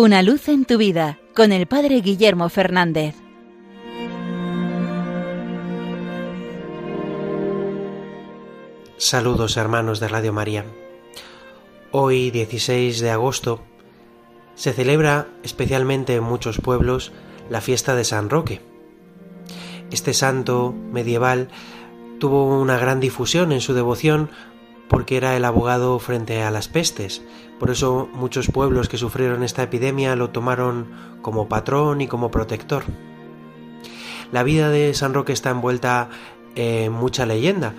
Una luz en tu vida con el Padre Guillermo Fernández. Saludos hermanos de Radio María. Hoy 16 de agosto se celebra especialmente en muchos pueblos la fiesta de San Roque. Este santo medieval tuvo una gran difusión en su devoción porque era el abogado frente a las pestes. Por eso muchos pueblos que sufrieron esta epidemia lo tomaron como patrón y como protector. La vida de San Roque está envuelta en mucha leyenda,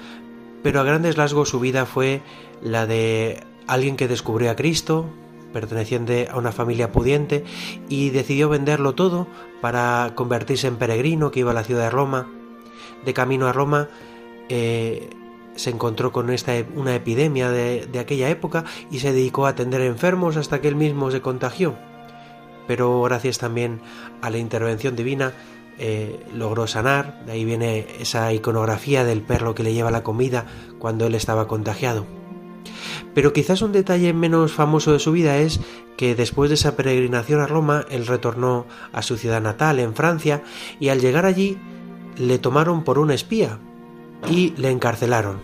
pero a grandes rasgos su vida fue la de alguien que descubrió a Cristo, perteneciente a una familia pudiente, y decidió venderlo todo para convertirse en peregrino que iba a la ciudad de Roma. De camino a Roma eh, se encontró con esta, una epidemia de, aquella época y se dedicó a atender enfermos hasta que él mismo se contagió. Pero gracias también a la intervención divina eh, logró sanar, de ahí viene esa iconografía del perro que le lleva la comida cuando él estaba contagiado. Pero quizás un detalle menos famoso de su vida es que después de esa peregrinación a Roma, él retornó a su ciudad natal, en Francia, y al llegar allí le tomaron por un espía y le encarcelaron.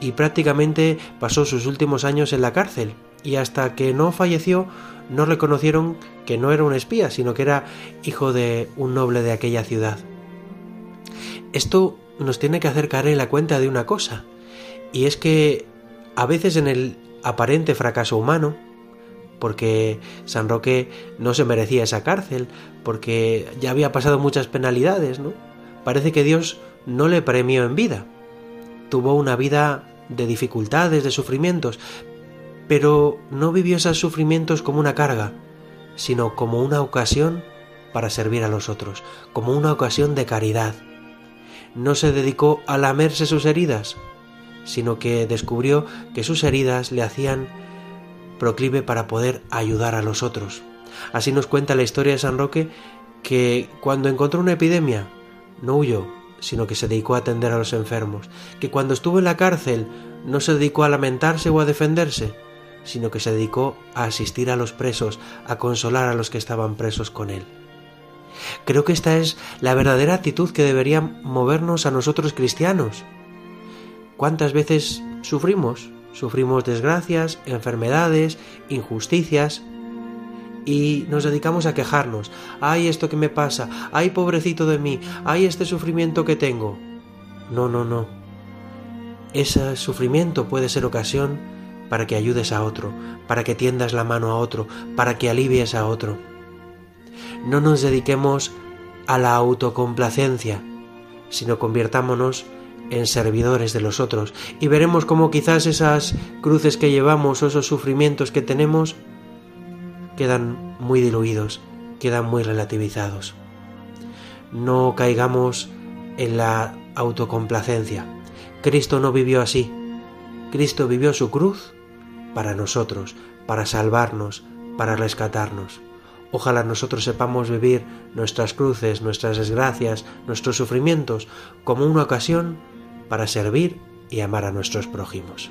Y prácticamente pasó sus últimos años en la cárcel, y hasta que no falleció no reconocieron que no era un espía, sino que era hijo de un noble de aquella ciudad. Esto nos tiene que hacer caer en la cuenta de una cosa, y es que a veces en el aparente fracaso humano, porque San Roque no se merecía esa cárcel, porque ya había pasado muchas penalidades, ¿no? Parece que Dios no le premió en vida. Tuvo una vida de dificultades, de sufrimientos, pero no vivió esos sufrimientos como una carga, sino como una ocasión para servir a los otros, como una ocasión de caridad. No se dedicó a lamerse sus heridas, sino que descubrió que sus heridas le hacían proclive para poder ayudar a los otros. Así nos cuenta la historia de San Roque que cuando encontró una epidemia no huyó, sino que se dedicó a atender a los enfermos, que cuando estuvo en la cárcel no se dedicó a lamentarse o a defenderse, sino que se dedicó a asistir a los presos, a consolar a los que estaban presos con él. Creo que esta es la verdadera actitud que debería movernos a nosotros cristianos, ¿Cuántas veces sufrimos? Sufrimos desgracias, enfermedades, injusticias y nos dedicamos a quejarnos. ¡Ay, esto que me pasa! ¡Ay, pobrecito de mí! ¡Ay, este sufrimiento que tengo! No, no, no. Ese sufrimiento puede ser ocasión para que ayudes a otro, para que tiendas la mano a otro, para que alivies a otro. No nos dediquemos a la autocomplacencia, sino convirtámonos en servidores de los otros y veremos cómo quizás esas cruces que llevamos o esos sufrimientos que tenemos quedan muy diluidos, quedan muy relativizados. No caigamos en la autocomplacencia. Cristo no vivió así. Cristo vivió su cruz para nosotros, para salvarnos, para rescatarnos. Ojalá nosotros sepamos vivir nuestras cruces, nuestras desgracias, nuestros sufrimientos como una ocasión para servir y amar a nuestros prójimos.